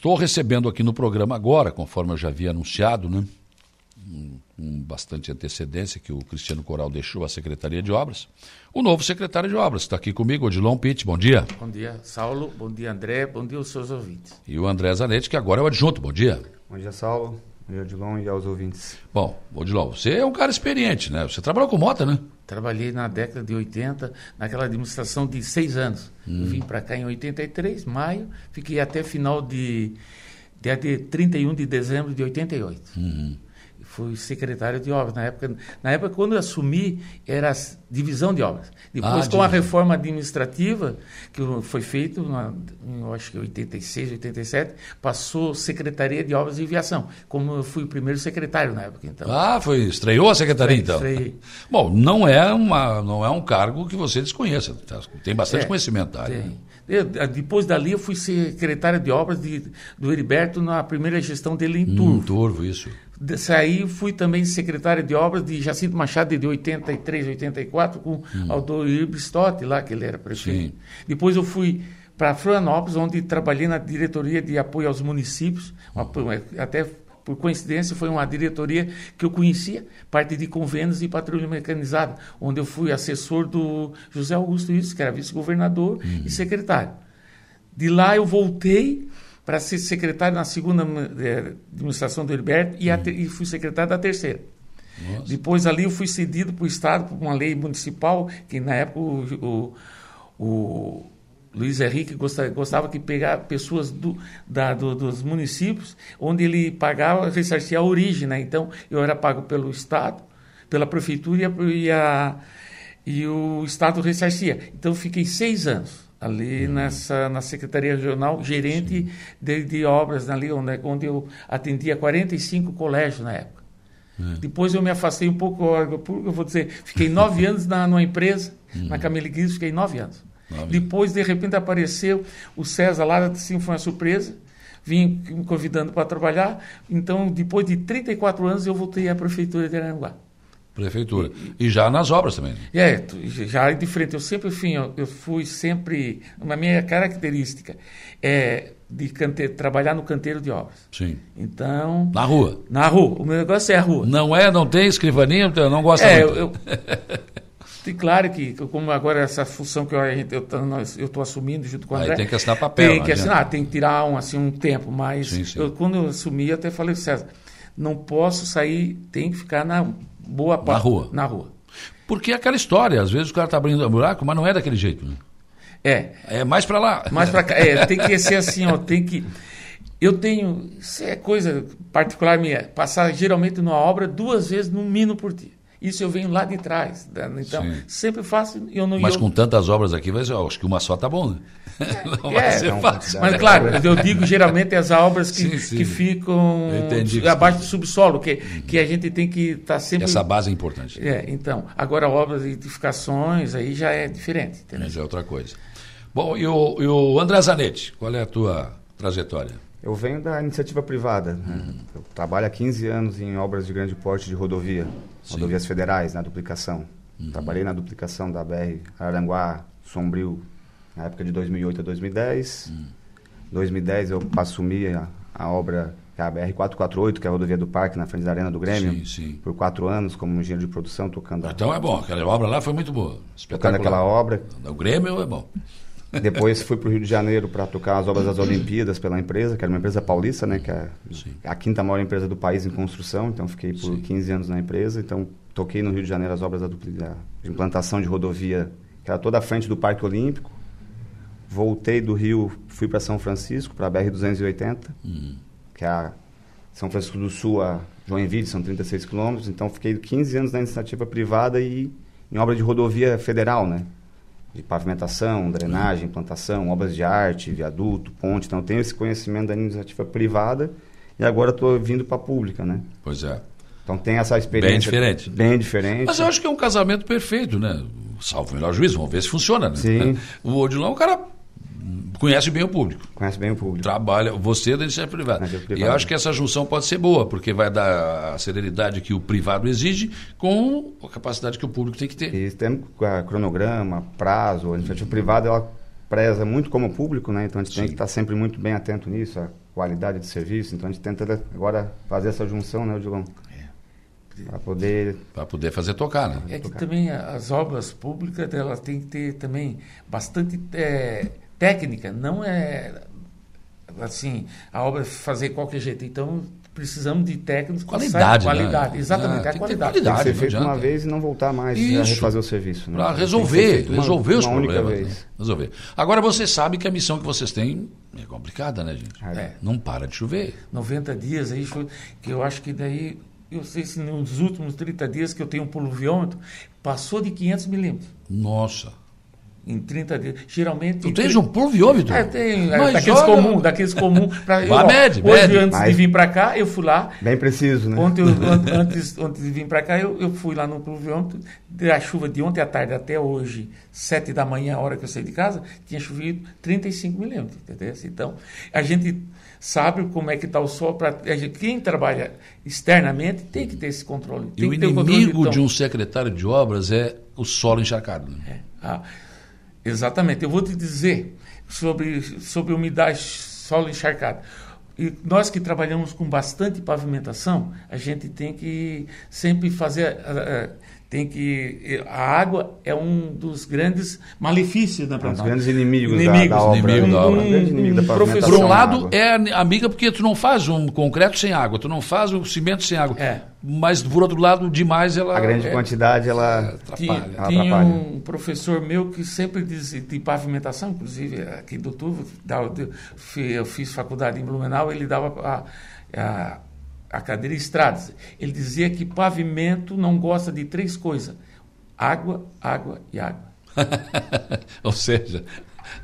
Estou recebendo aqui no programa agora, conforme eu já havia anunciado, né? com bastante antecedência que o Cristiano Coral deixou a Secretaria de Obras. O novo secretário de Obras está aqui comigo, Odilon Pitt. Bom dia. Bom dia, Saulo. Bom dia, André. Bom dia aos seus ouvintes. E o André Zanetti, que agora é o adjunto. Bom dia. Bom dia, Saulo. Odilon e aos ouvintes. Bom, Odilon, você é um cara experiente, né? Você trabalhou com mota, né? Trabalhei na década de 80, naquela administração de seis anos. Hum. vim para cá em 83, maio, fiquei até final de, de, de 31 de dezembro de 88. Uhum fui secretário de obras. Na época, na época quando eu assumi, era divisão de obras. Depois, ah, com a reforma administrativa, que foi feita, em, acho que 86, 87, passou Secretaria de Obras e Viação. Como eu fui o primeiro secretário na época, então. Ah, foi, estreou a secretaria, então. Estreiei. Bom, não é, uma, não é um cargo que você desconheça. Tem bastante é, conhecimento da área. Tem. Eu, depois dali, eu fui secretário de obras de, do Heriberto na primeira gestão dele em Turvo. Em Turvo, isso. Saí, fui também secretário de obras de Jacinto Machado de 83, 84, com hum. Aldoir Bristotti, lá que ele era prefeito. Sim. Depois eu fui para Florianópolis, onde trabalhei na diretoria de apoio aos municípios, até por coincidência foi uma diretoria que eu conhecia, parte de convênios e patrulha mecanizada, onde eu fui assessor do José Augusto Isso, que era vice-governador hum. e secretário. De lá eu voltei para ser secretário na segunda administração do Heriberto e, hum. e, fui secretário da terceira. Nossa. Depois ali eu fui cedido para o Estado por uma lei municipal, que na época o, o, o Luiz Henrique gostava, gostava que pegar pessoas do, da, do, dos municípios, onde ele pagava, ressarcia a origem. Né? Então, eu era pago pelo Estado, pela Prefeitura e, a, e, a, e o Estado ressarcia. Então, fiquei seis anos ali uhum. nessa na Secretaria Regional, gerente de, de, obras ali, onde, onde eu atendia 45 colégios na época. Uhum. Depois eu me afastei um pouco, eu vou dizer, fiquei nove anos na, numa empresa, uhum. na Cameliquis, fiquei nove anos. Nove. Depois, de repente, apareceu o César lá, assim, foi uma surpresa, vim me convidando para trabalhar. Então, depois de 34 anos, eu voltei à Prefeitura de Aranguá. Prefeitura. E, e, já nas obras também. É, já de frente. Eu sempre fui, eu fui sempre. Uma minha característica é de cante, trabalhar no canteiro de obras. Sim. Então. Na rua. Na rua. O meu negócio é a rua. Não é, não tem escrivaninha, então não gosta é, muito. Eu, eu, claro que, como agora essa função que eu estou assumindo junto com o André. Aí tem que assinar papel. Tem que assinar, tem que tirar um, assim, um tempo, mas sim, sim. Eu, quando eu assumi, eu até falei, César, não posso sair, tem que ficar na boa parte. Na rua. Na rua. Porque é aquela história, às vezes o cara está abrindo um buraco, mas não é daquele jeito. Né? É. É mais para lá. Mais para cá. É, tem que ser assim, ó, tem que. Eu tenho, isso é coisa particular minha, passar geralmente numa obra duas vezes no mínimo por dia. Isso eu venho lá de trás. Né? Então, Sim. sempre faço. Eu não, mas eu... com tantas obras aqui, vai ser, acho que uma só tá bom, né? Não vai é, ser não, fácil. Mas claro, eu digo geralmente as obras que, sim, sim. que ficam abaixo do subsolo, que, que a gente tem que estar tá sempre. Essa base é importante. É, então. Agora, obras de edificações, aí já é diferente. Entendeu? Já é outra coisa. Bom, e o, e o André Zanetti, qual é a tua trajetória? Eu venho da iniciativa privada. Né? Uhum. Eu trabalho há 15 anos em obras de grande porte de rodovia, Sim. rodovias federais, na duplicação. Uhum. Trabalhei na duplicação da BR Aranguá, Sombrio, na época de 2008 a 2010. Uhum. 2010 eu assumi a, a obra que é a BR-448, que é a rodovia do Parque, na frente da Arena do Grêmio, sim, sim. por quatro anos como engenheiro de produção, tocando... Então é bom, aquela obra lá foi muito boa. Tocando aquela obra. O Grêmio é bom. Depois fui para o Rio de Janeiro para tocar as obras das Olimpíadas pela empresa, que era uma empresa paulista, né, que é a quinta maior empresa do país em construção. Então fiquei por Sim. 15 anos na empresa. Então toquei no Rio de Janeiro as obras da, da implantação de rodovia, que era toda a frente do Parque Olímpico. Voltei do Rio, fui para São Francisco, para a BR 280, hum. que é a São Francisco do Sul a Joinville, são 36 quilômetros. Então fiquei 15 anos na iniciativa privada e em obra de rodovia federal, né? De pavimentação, drenagem, plantação, obras de arte, viaduto, ponte. Então, eu tenho esse conhecimento da iniciativa privada e agora estou vindo para a pública, né? Pois é. Então, tem essa experiência. Bem diferente. Bem diferente. Mas eu acho que é um casamento perfeito, né? Salvo o melhor juízo, vamos ver se funciona, né? Sim. O Odilon é um cara conhece bem o público. Conhece bem o público. Trabalha, você é da iniciativa privada. E eu acho que essa junção pode ser boa, porque vai dar a serenidade que o privado exige com a capacidade que o público tem que ter. E temos cronograma, prazo, a iniciativa privada ela preza muito como público, né? Então a gente Sim. tem que estar sempre muito bem atento nisso. qualidade de serviço. Então a gente tenta agora fazer essa junção, né, Dilon? Para poder... Para poder fazer tocar, né? É que tocar. também as obras públicas, elas têm que ter também bastante é, técnica. Não é assim, a obra fazer qualquer jeito. Então, precisamos de técnicos com qualidade, né? qualidade, exatamente, é, a qualidade. Tem que qualidade ser feito uma vez e não voltar mais a refazer o serviço. Né? Para resolver, uma, resolver os uma problemas. Né? Resolver. Agora você sabe que a missão que vocês têm é complicada, né, gente? É. Não para de chover. 90 dias aí, que eu acho que daí, eu sei se nos últimos 30 dias que eu tenho um poluviômetro, passou de 500 milímetros. Nossa. Em 30 dias. Geralmente. Tu tens um pluviômetro? É, tem. É, daqueles comuns, daqueles comuns. Pra, eu, ó, mede, hoje, mede. antes Mas... de vir para cá, eu fui lá. Bem preciso, né? Ontem, eu, antes, antes de vir para cá, eu, eu fui lá no pluviômetro. A chuva de ontem à tarde até hoje, 7 da manhã, a hora que eu saí de casa, tinha chovido 35 milímetros. Entendeu? Então, a gente sabe como é que está o sol. Pra, quem trabalha externamente tem que ter esse controle. E o inimigo de um secretário de obras é o solo encharcado. Né? É. Ah, exatamente. Eu vou te dizer sobre, sobre umidade, solo encharcado. E nós que trabalhamos com bastante pavimentação, a gente tem que sempre fazer. Tem que a água é um dos grandes malefícios da um dos grandes inimigos, inimigos da, da obra. Inimigo um, da obra. Um, inimigo da professor, por um lado é amiga porque tu não faz um concreto sem água, tu não faz um cimento sem água. É. Mas por outro lado, demais ela a grande é, quantidade ela atrapalha. Tinha, um professor meu que sempre dizia de pavimentação, inclusive aqui do Tuvo, eu fiz faculdade em Blumenau, ele dava a, a, a cadeira estradas. Ele dizia que pavimento não gosta de três coisas: água, água e água. Ou seja,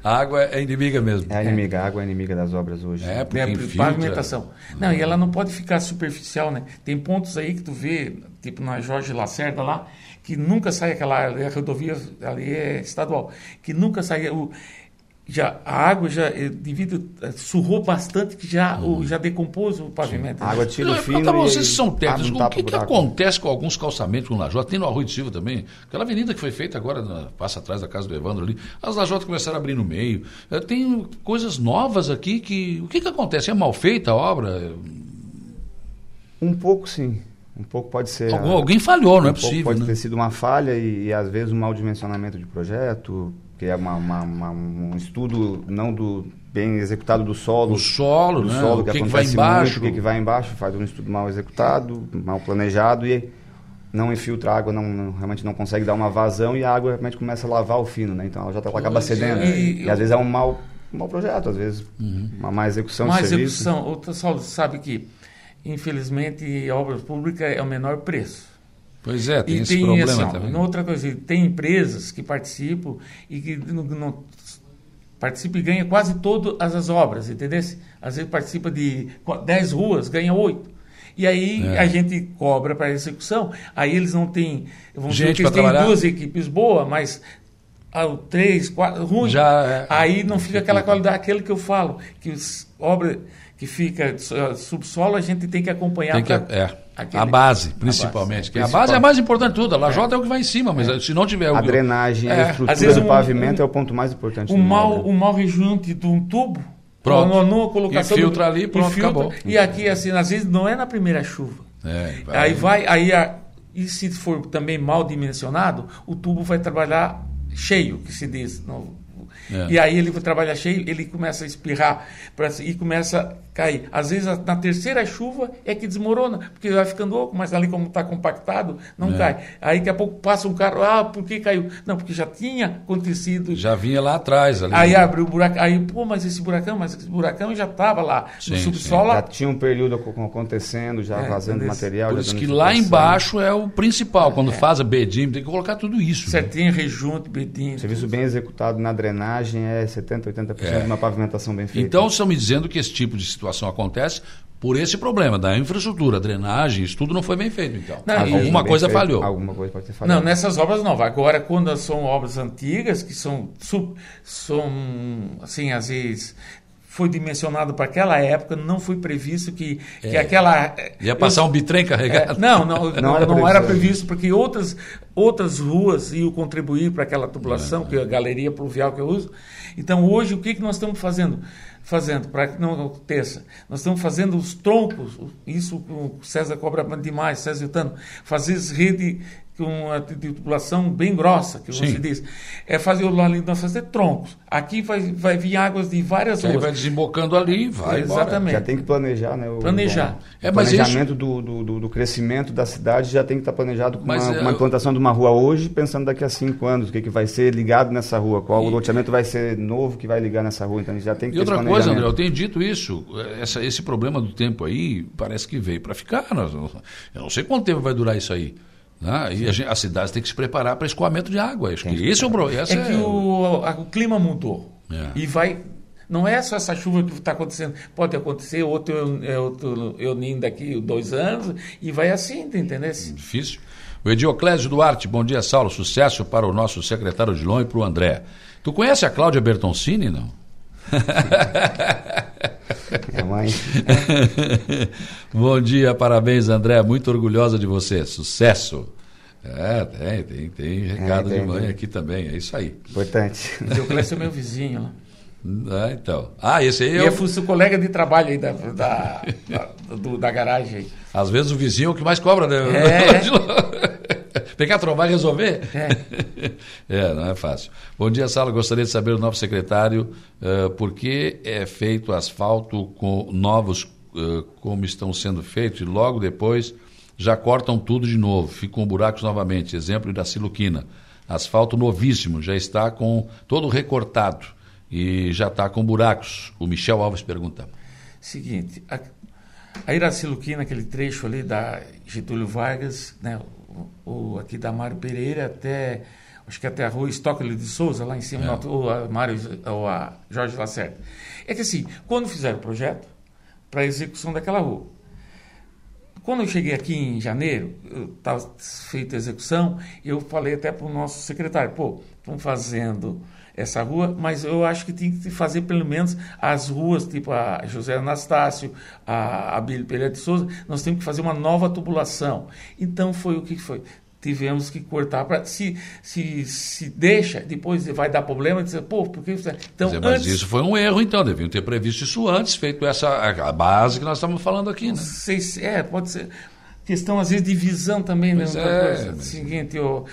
a água é inimiga mesmo. É inimiga, a água é inimiga das obras hoje. É, porque é, infiltra. pavimentação. Não, e ela não pode ficar superficial, né? Tem pontos aí que tu vê, tipo na Jorge Lacerda lá, que nunca sai aquela a rodovia ali é estadual, que nunca sai o já a água já devido surrou bastante que já Uhum. o, já decompôs o pavimento. A água tira o fino Então, e vocês são técnicos, um o que, que acontece com alguns calçamentos com lajota? Tem no Arroio de Silva também. Aquela avenida que foi feita agora, na, passa atrás da casa do Evandro ali, as lajotas começaram a abrir no meio. Eh, Tem coisas novas aqui que... O que, que acontece? É mal feita a obra? Um pouco sim. Um pouco pode ser. Algum, alguém falhou, não é um possível, pode né? ter sido uma falha e, e, às vezes um mau dimensionamento de projeto, que é uma, uma, uma, um estudo não do bem executado do solo. O solo, do né? solo o que, que vai embaixo. muito, o que, que vai embaixo, faz um estudo mal executado, mal planejado e não infiltra a água, não, não- realmente não consegue dar uma vazão e a água realmente começa a lavar o fino, né? Então ela já tá, ela acaba é. cedendo. E- E, às vezes é um mau, um mau projeto, às vezes uma má execução Má de serviço. execução. O pessoal sabe que infelizmente obras públicas é o menor preço. Pois é, tem e esse tem problema assim, ó, também. outra coisa, tem empresas que participam e que não, não participa e ganha quase todas as obras, entendeu? Às vezes participa de qu- 10 ruas, ganha 8. E aí É. a gente cobra para execução, aí eles não têm, vamos dizer Gente que eles têm trabalhar. duas equipes boas, mas ah, o três, quatro, ruim. Já é- aí não fica aquela qualidade, aquele que eu falo, que os obra que fica subsolo a gente tem que acompanhar. Tem que, pra- é, aquele- a base, principalmente. que a principal. base é a mais importante de tudo. A lajota é. o que vai em cima, mas se não tiver... o- A drenagem, É, a às estrutura vezes do um- pavimento um- é o ponto mais importante. um mal, obra. um mal rejunte de um tubo, Pronto. uma numa colocação Infiltra do- ali, pronto, infiltra, acabou. E aqui assim, às vezes não é na primeira chuva. É, Aí vai, aí a- e se for também mal dimensionado, o tubo vai trabalhar cheio, que se diz. no- É. E aí ele vai trabalhar cheio, ele começa a espirrar pra- e começa a cair. Às vezes na terceira chuva é que desmorona, porque vai ficando oco, mas ali como está compactado, não É. cai. Aí daqui a pouco passa um carro, ah, por que caiu? Não, porque já tinha acontecido. Já vinha lá atrás. Ali. Aí abriu o buraco, aí, pô, mas esse buracão, mas esse buracão já estava lá Sim, no subsolo. Já tinha um período ac- acontecendo, já É, vazando entendeu? material. Por já isso que lá embaixo é o principal. Quando faz a bedim, tem que colocar tudo isso. né? Certinho, rejunte, bedinho. O serviço bem executado na drenagem é 70%, 80% É. de uma pavimentação bem feita. Então, estão me dizendo que esse tipo de situação acontece por esse problema da infraestrutura, drenagem, isso tudo não foi bem feito, então. Não, Alguma bem coisa feito, falhou. Alguma coisa pode ter falhado. Não, nessas obras novas. Agora, quando são obras antigas, que são, são assim, às vezes foi dimensionado para aquela época, não foi previsto que, que aquela... É. Ia passar um bitrem É, carregado. não, não, não, Não era não era previsto. previsto, porque outras, outras ruas iam contribuir para aquela tubulação, É. que é a galeria pluvial que eu uso. Então, hoje, o que, que nós estamos fazendo? fazendo para que não aconteça? Nós estamos fazendo os troncos, isso o César cobra demais, César Yutano, fazer rede com uma tubulação bem grossa, que Sim. você diz. É fazer o ali nós fazer troncos. Aqui vai, vai vir águas de várias ruas. Aí vai desembocando ali, vai. Exatamente. Já tem que planejar, né? O, planejar. O, é, planejamento isso... do, do, do, crescimento da cidade já tem que estar planejado com uma, é, uma, implantação de uma rua hoje, pensando daqui a cinco anos, o que, que vai ser ligado nessa rua, qual e... o loteamento vai ser novo que vai ligar nessa rua. Então já tem que E outra coisa, André, eu tenho dito isso, essa, esse problema do tempo aí parece que veio para ficar. Nós, eu não sei quanto tempo vai durar isso aí. Né? E a, a, cidade tem que se preparar para escoamento de água. Acho que esse é o problema. É, que o, a, o clima mudou. É. E vai. Não é só essa chuva que está acontecendo. Pode acontecer outro, é, outro Euninho daqui dois anos e vai assim, entendeu? Difícil. O Edioclésio Duarte, bom dia, Saulo. Sucesso para o nosso secretário de Lom e para o André. Tu conhece a Cláudia Bertoncini, não? Minha mãe. Bom dia, parabéns, André. Muito orgulhosa de você. Sucesso. É, tem, tem, tem recado é, tem, de mãe tem. aqui também, é isso aí. Importante. O Clécio é meu vizinho lá. Ah, então. Ah, esse aí é. E o... seu colega de trabalho aí da, da, da, do, da garagem. Às vezes o vizinho é o que mais cobra, né? É. Pegar, trovar e resolver? É. é, não é fácil. Bom dia, Sala. Gostaria de saber do novo secretário uh, por que é feito asfalto com novos uh, como estão sendo feitos e logo depois já cortam tudo de novo, ficam buracos novamente. Exemplo da Siluquina. Asfalto novíssimo, já está com todo recortado e já está com buracos. O Michel Alves pergunta. Seguinte, a, a Iraciluquina, aquele trecho ali da Getúlio Vargas, né, o, aqui da Mário Pereira até, acho que até a rua Estóquio de Souza, lá em cima, é. ou a Mário, ou a Jorge Lacerda. É que assim, quando fizeram o projeto para a execução daquela rua, quando eu cheguei aqui em janeiro, estava feita a execução, eu falei até para o nosso secretário, pô, estão fazendo essa rua, mas eu acho que tem que fazer pelo menos as ruas, tipo a José Anastácio, a Abílio Pereira de Souza, nós temos que fazer uma nova tubulação. Então foi o que foi? Tivemos que cortar para se, se se deixa depois vai dar problema dizer pô porque então dizer, mas antes, isso foi um erro então deviam ter previsto isso antes feito essa a base que nós estamos falando aqui né? Sei se é pode ser. Questão às vezes de visão também né é, mas... seguinte o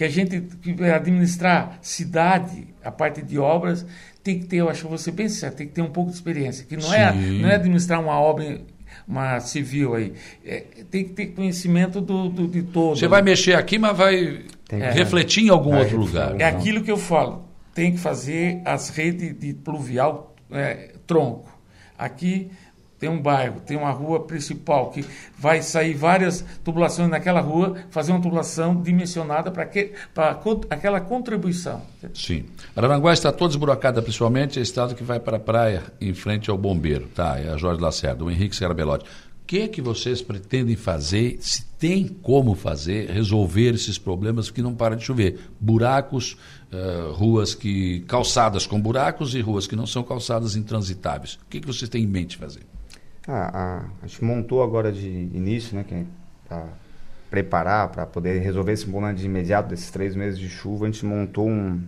porque a gente que administrar cidade, a parte de obras, tem que ter, eu acho que você bem certo, tem que ter um pouco de experiência. Que não, é, não é administrar uma obra uma civil aí. É, tem que ter conhecimento do, do de todo. Você vai mexer aqui, mas vai é, refletir em algum outro lugar. É aquilo que eu falo. Tem que fazer as redes de pluvial é, tronco. Aqui tem um bairro, tem uma rua principal que vai sair várias tubulações naquela rua, fazer uma tubulação dimensionada para aquela contribuição. Sim. Araranguá está toda esburacada, principalmente a estrada que vai para a praia em frente ao bombeiro, tá? É a Jorge Lacerda, o Henrique Serabelotti. O que é que vocês pretendem fazer, se tem como fazer, resolver esses problemas que não para de chover? Buracos, uh, ruas que calçadas com buracos e ruas que não são calçadas intransitáveis. O que, é que vocês têm em mente fazer? A, a gente montou agora de início, né, é para preparar, para poder resolver esse problema de imediato desses três meses de chuva, a gente montou um,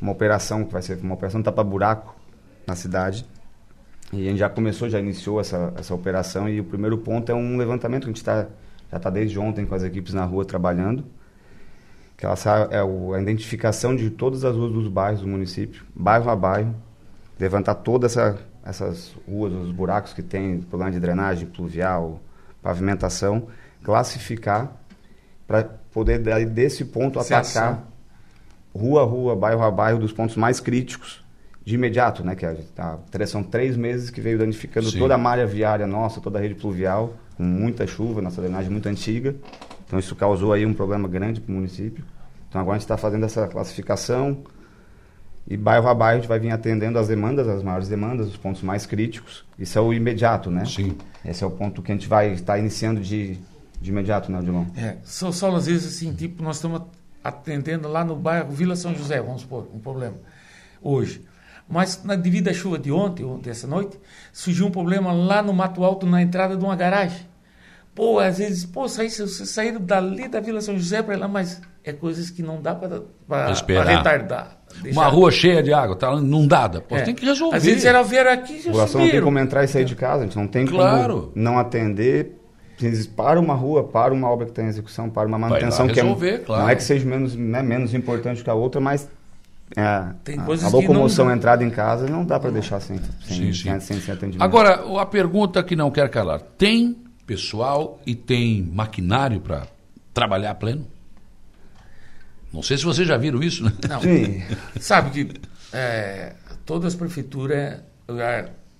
uma operação que vai ser uma operação tapa-buraco na cidade. E a gente já começou, já iniciou essa, essa operação e o primeiro ponto é um levantamento que a gente tá, já está desde ontem com as equipes na rua trabalhando, que ela é a identificação de todas as ruas dos bairros do município, bairro a bairro, levantar toda essa essas ruas, os buracos que tem, problema de drenagem pluvial, pavimentação, classificar para poder desse ponto Se atacar ação. rua a rua, bairro a bairro dos pontos mais críticos de imediato, né? Que a, a, são três meses que veio danificando Sim. toda a malha viária nossa, toda a rede pluvial, com muita chuva, nossa drenagem muito antiga. Então isso causou aí um problema grande para o município. Então agora a gente está fazendo essa classificação, e bairro a bairro a gente vai vir atendendo as demandas, as maiores demandas, os pontos mais críticos. Isso é o imediato, né? Sim. Esse é o ponto que a gente vai estar iniciando de, de imediato, né, Odilon? É, só, só às vezes assim, tipo, nós estamos atendendo lá no bairro Vila São José, vamos supor, um problema, hoje. Mas na, devido à chuva de ontem, ontem, essa noite, surgiu um problema lá no Mato Alto, na entrada de uma garagem. Pô, às vezes, pô, saí, saíram dali da Vila São José para lá, mas é coisas que não dá para retardar. Deixar. Uma rua cheia de água, está inundada. Pô, é. tem que resolver. Às vezes era ver aqui A população não tem como entrar e sair de casa, a gente não tem claro. como não atender. Para uma rua, para uma obra que está em execução, para uma manutenção resolver, que é, claro. não é que seja menos, né, menos importante que a outra, mas é, a, a locomoção não... entrada em casa não dá para deixar sem, sem, sim, sim. sem, sem atendimento. Agora, a pergunta que não quer calar: tem pessoal e tem maquinário para trabalhar pleno? Não sei se vocês já viram isso, né? Não. Sim. Sabe que é, todas as prefeituras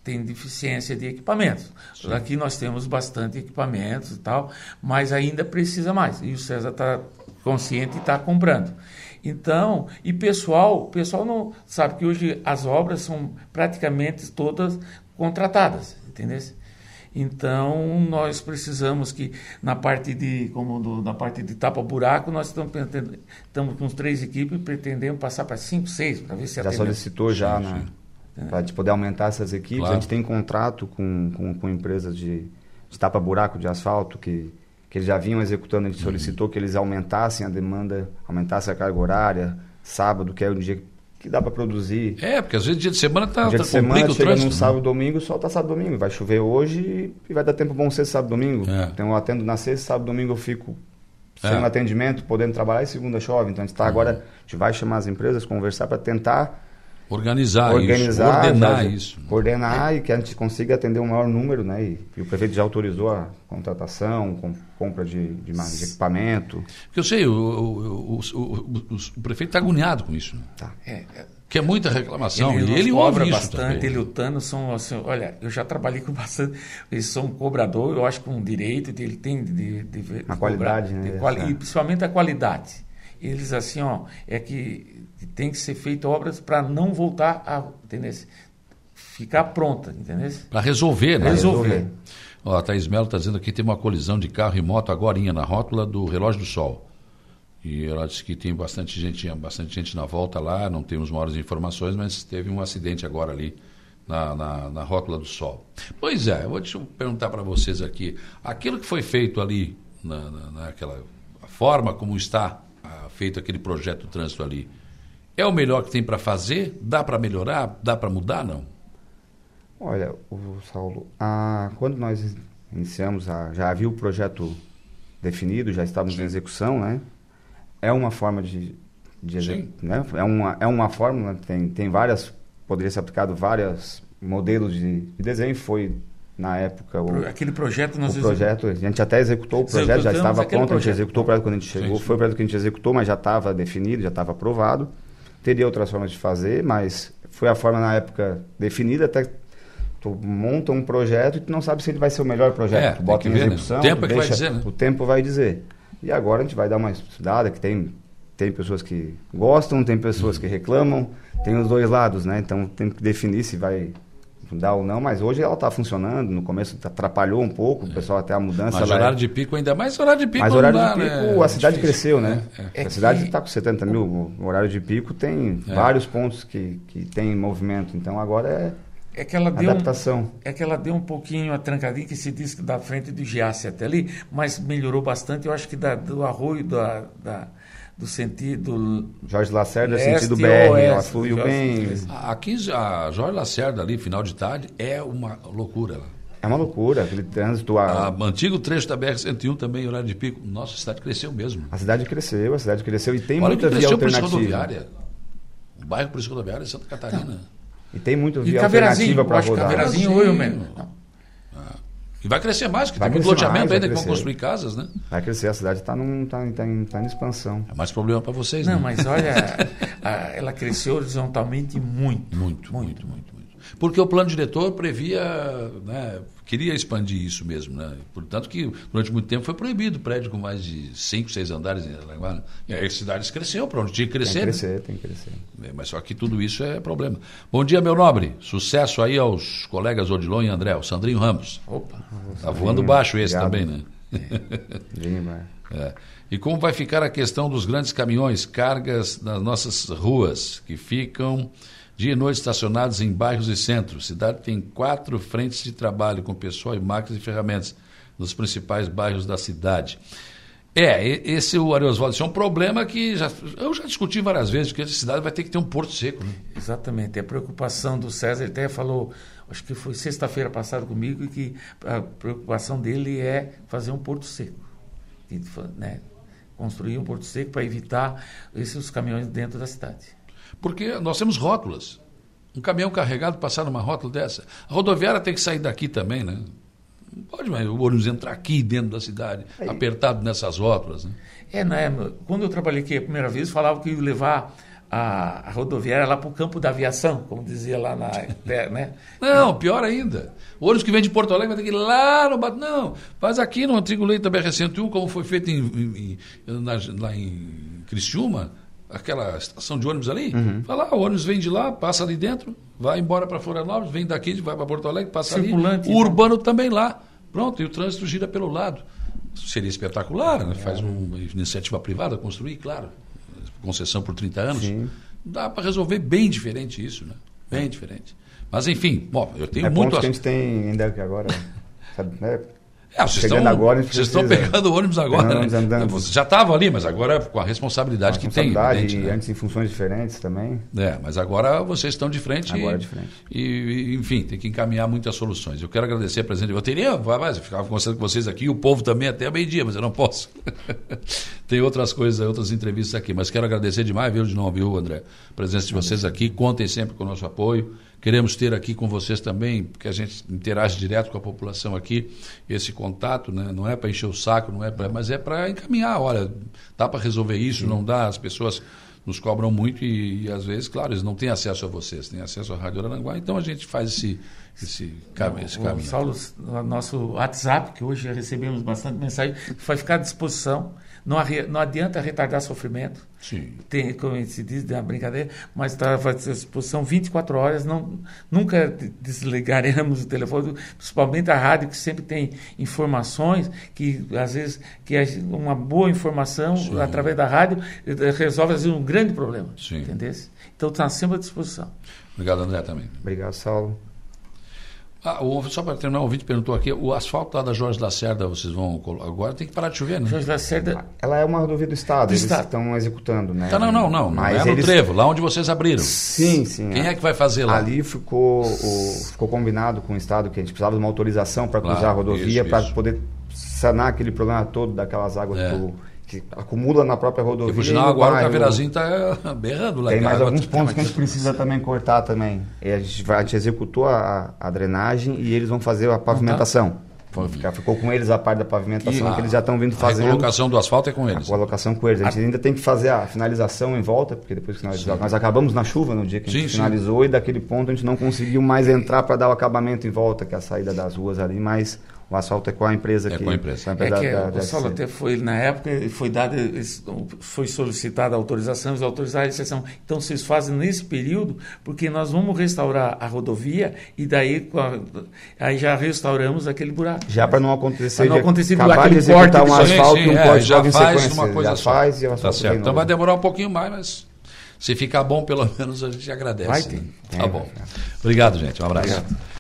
têm deficiência de equipamentos. Sim. Aqui nós temos bastante equipamentos e tal, mas ainda precisa mais. E o César está consciente e está comprando. Então, e pessoal, o pessoal não sabe que hoje as obras são praticamente todas contratadas, entendeu? Então, nós precisamos que na parte de, como do, na parte de tapa-buraco, nós estamos, estamos com três equipes e pretendemos passar para cinco, seis, para ver se Já solicitou já, né? Para poder aumentar essas equipes. Claro. A gente tem contrato com, com, com empresas de, de tapa-buraco, de asfalto, que, que eles já vinham executando. A gente uhum. solicitou que eles aumentassem a demanda, aumentassem a carga horária, sábado, que é o dia que dá para produzir. É, porque às vezes dia de semana tá, dia tá de semana chega trânsito, num né? sábado, domingo, só tá sábado, domingo. Vai chover hoje e vai dar tempo bom sexta, sábado, domingo. É. Então eu atendo na sexta, sábado, domingo eu fico sem é. atendimento, podendo trabalhar e segunda chove. Então a gente está uhum. agora, a gente vai chamar as empresas, conversar para tentar Organizar, organizar isso, coordenar isso. Coordenar é. e que a gente consiga atender um maior número, né? E, e o prefeito já autorizou a contratação, com, compra de, de, de, equipamento. Porque eu sei, o, o, o, o prefeito está agoniado com isso. Né? Tá. É, é, que é muita reclamação. Ele, e ele cobra bastante, ele e o Tano são assim, olha, eu já trabalhei com bastante, eles são um cobrador, eu acho que um direito, ele tem de, de, de, a qualidade, né? Quali, e principalmente a qualidade. Eles assim, ó, é que tem que ser feito obras para não voltar a, entendeu? Ficar pronta, entendeu? Para resolver, né? Resolver. resolver. Ó, a Thaís Melo está dizendo que tem uma colisão de carro e moto agora na rótula do Relógio do Sol. E ela disse que tem bastante gente, bastante gente na volta lá, não temos maiores informações, mas teve um acidente agora ali na, na, na rótula do Sol. Pois é, eu vou te perguntar para vocês aqui, aquilo que foi feito ali, na, na, naquela forma como está feito aquele projeto do trânsito ali, é o melhor que tem para fazer? Dá para melhorar? Dá para mudar? Não? Olha, o Saulo, a, quando nós iniciamos, a, já havia o projeto definido, já estávamos Sim. em execução, né? É uma forma de, de né? é uma é uma fórmula, tem tem várias, poderia ser aplicado vários modelos de, de desenho, foi na época. O, aquele projeto nós o projeto, a gente até executou o projeto, já estava pronto, a gente executou o projeto quando a gente chegou, sim, sim. foi o projeto que a gente executou, mas já estava definido, já estava aprovado. Teria outras formas de fazer, mas foi a forma na época definida, até tu monta um projeto e tu não sabe se ele vai ser o melhor projeto. É, tu bota em execução, né? o tempo é que deixa, vai dizer, né? o tempo vai dizer. E agora a gente vai dar uma estudada, que tem, tem pessoas que gostam, tem pessoas que reclamam, tem os dois lados, né? Então tem que definir se vai dá ou não, mas hoje ela está funcionando. No começo atrapalhou um pouco, o pessoal até a mudança. Mas horário é... de pico ainda mais horário de pico. Mas horário dá, de pico, né? a cidade é cresceu, né? É, é. a cidade está com 70 mil, o horário de pico tem é. vários pontos que, que tem movimento. Então agora é. É que ela deu adaptação. Um, é que ela deu um pouquinho a trancadinha que se diz que da frente do Giasse até ali, mas melhorou bastante. Eu acho que da, do arroio da, da do sentido. Jorge Lacerda, sentido BR, ela fluiu bem. Aqui, a Jorge Lacerda, ali, final de tarde, é uma loucura. É uma loucura, aquele trânsito. A... a antigo trecho da BR-101 também, horário de pico. Nossa, a cidade cresceu mesmo. A cidade cresceu, a cidade cresceu e tem Olha muita via alternativa. O bairro Polícia Rodoviária é Santa Catarina. E tem muita via alternativa para rodar. Caverazinho, oi, mesmo. E vai crescer mais, porque vai tem muito loteamento mais, ainda que vão construir casas, né? Vai crescer, a cidade está tá, tá, em, tá em expansão. É mais problema para vocês, Não, né? mas olha, a, ela cresceu horizontalmente muito. Muito, muito, muito, muito. Porque o plano diretor previa, né, queria expandir isso mesmo. Né? Portanto, que durante muito tempo foi proibido prédio com mais de 5, 6 andares em Araguá. E aí as cidades cresceu para onde tinha que crescer. Tem que crescer, né? tem que crescer. É, mas só que tudo isso é problema. Bom dia, meu nobre. Sucesso aí aos colegas Odilon e André. O Sandrinho Ramos. Opa. Tá voando baixo esse Obrigado. também, né? É. é. E como vai ficar a questão dos grandes caminhões, cargas nas nossas ruas, que ficam dia e noite estacionados em bairros e centros. A cidade tem quatro frentes de trabalho com pessoal e máquinas e ferramentas nos principais bairros da cidade. É, esse o Ariosvaldo, isso é um problema que já, eu já discuti várias vezes, que a cidade vai ter que ter um porto seco. Né? Exatamente. A preocupação do César, ele até falou, acho que foi sexta-feira passada comigo, que a preocupação dele é fazer um porto seco. Né? Construir um porto seco para evitar esses caminhões dentro da cidade. Porque nós temos rótulas. Um caminhão carregado passar numa rótula dessa. A rodoviária tem que sair daqui também, né? Não pode mais o ônibus entrar aqui dentro da cidade, Aí. apertado nessas rótulas. Né? É, né? Quando eu trabalhei aqui a primeira vez, falava que ia levar a, a rodoviária lá para o campo da aviação, como dizia lá na. né? Não, pior ainda. O ônibus que vem de Porto Alegre vai ter que ir lá no. Não, faz aqui no antigo leito da BR-101, como foi feito em, em, em, na, lá em Criciúma, aquela estação de ônibus ali. Uhum. Vai lá, o ônibus vem de lá, passa ali dentro, vai embora para Florianópolis, vem daqui, vai para Porto Alegre, passa Circulante, ali. O então. urbano também lá. Pronto, e o trânsito gira pelo lado. Seria espetacular, né? faz uma iniciativa privada construir, claro. Concessão por 30 anos. Sim. Dá para resolver bem diferente isso, né? Bem diferente. Mas enfim, bom, eu tenho é muito. que a gente tem ainda agora. Sabe, né? É, vocês estão, agora, vocês estão pegando o ônibus agora, né? Andando. Você já estava ali, mas agora com a responsabilidade com a que responsabilidade tem. Né? E antes em funções diferentes também. É, mas agora vocês estão de frente. Agora e, de frente. E, enfim, tem que encaminhar muitas soluções. Eu quero agradecer a presença. Eu teria, mas eu ficava conversando com vocês aqui, o povo também até meio-dia, mas eu não posso. tem outras coisas, outras entrevistas aqui. Mas quero agradecer demais, viu, de novo, viu, André? A presença de vocês aqui. Contem sempre com o nosso apoio. Queremos ter aqui com vocês também, porque a gente interage direto com a população aqui, esse contato, né? não é para encher o saco, não é pra, mas é para encaminhar. Olha, dá para resolver isso, Sim. não dá, as pessoas nos cobram muito e, e, às vezes, claro, eles não têm acesso a vocês, têm acesso à Rádio Aranguá, então a gente faz esse, esse, caminho, esse caminho. Saulo, nosso WhatsApp, que hoje recebemos bastante mensagem, vai ficar à disposição. Não, não adianta retardar sofrimento. Sim. Tem, como se diz, é uma brincadeira, mas está à disposição 24 horas. Não, nunca desligaremos o telefone, principalmente a rádio, que sempre tem informações, que às vezes que uma boa informação Sim. através da rádio eh, resolve às vezes, um grande problema. Sim. Então está sempre à disposição. Obrigado, André, também. Obrigado, Saulo. Ah, o, só para terminar, o ouvinte perguntou aqui, o asfalto lá da Jorge Lacerda, vocês vão agora tem que parar de chover, né? Jorge Lacerda... Ela é uma rodovia do Estado, do eles estado. estão executando, né? Tá, não, não, não, Mas não é eles... no trevo, lá onde vocês abriram. Sim, sim. Quem é, é que vai fazer lá? Ali ficou, o, ficou combinado com o Estado que a gente precisava de uma autorização para cruzar claro, a rodovia, para poder sanar aquele problema todo daquelas águas é. do que acumula na própria rodovia. por sinal, agora bairro. o Caverazinho está berrando lá. Tem mais alguns pontos que a gente precisa também cortar também. E a, gente vai, a gente executou a, a drenagem e eles vão fazer a pavimentação. Tá. Ficar, ficou com eles a parte da pavimentação e, que eles já estão vindo fazendo. A colocação do asfalto é com eles. A colocação com eles. A gente ainda tem que fazer a finalização em volta, porque depois que nós, nós acabamos na chuva no dia que a gente sim, finalizou sim. e daquele ponto a gente não conseguiu mais entrar para dar o acabamento em volta, que é a saída das ruas ali, mas o asfalto é com a empresa é que. Com a empresa. É que da, da, até foi, na época, foi dada, foi solicitada a autorização, eles autorizaram a exceção. Então vocês fazem nesse período, porque nós vamos restaurar a rodovia e daí aí já restauramos aquele buraco. Já para não acontecer. Para não acontecer acabar de executar um asfalto sim, sim, e um é, corte já faz uma coisa já só. faz e o tá certo. Então vai demorar um pouquinho mais, mas se ficar bom, pelo menos a gente agradece. Vai ter. Tá é, bom. Obrigado, gente. Um abraço. Obrigado.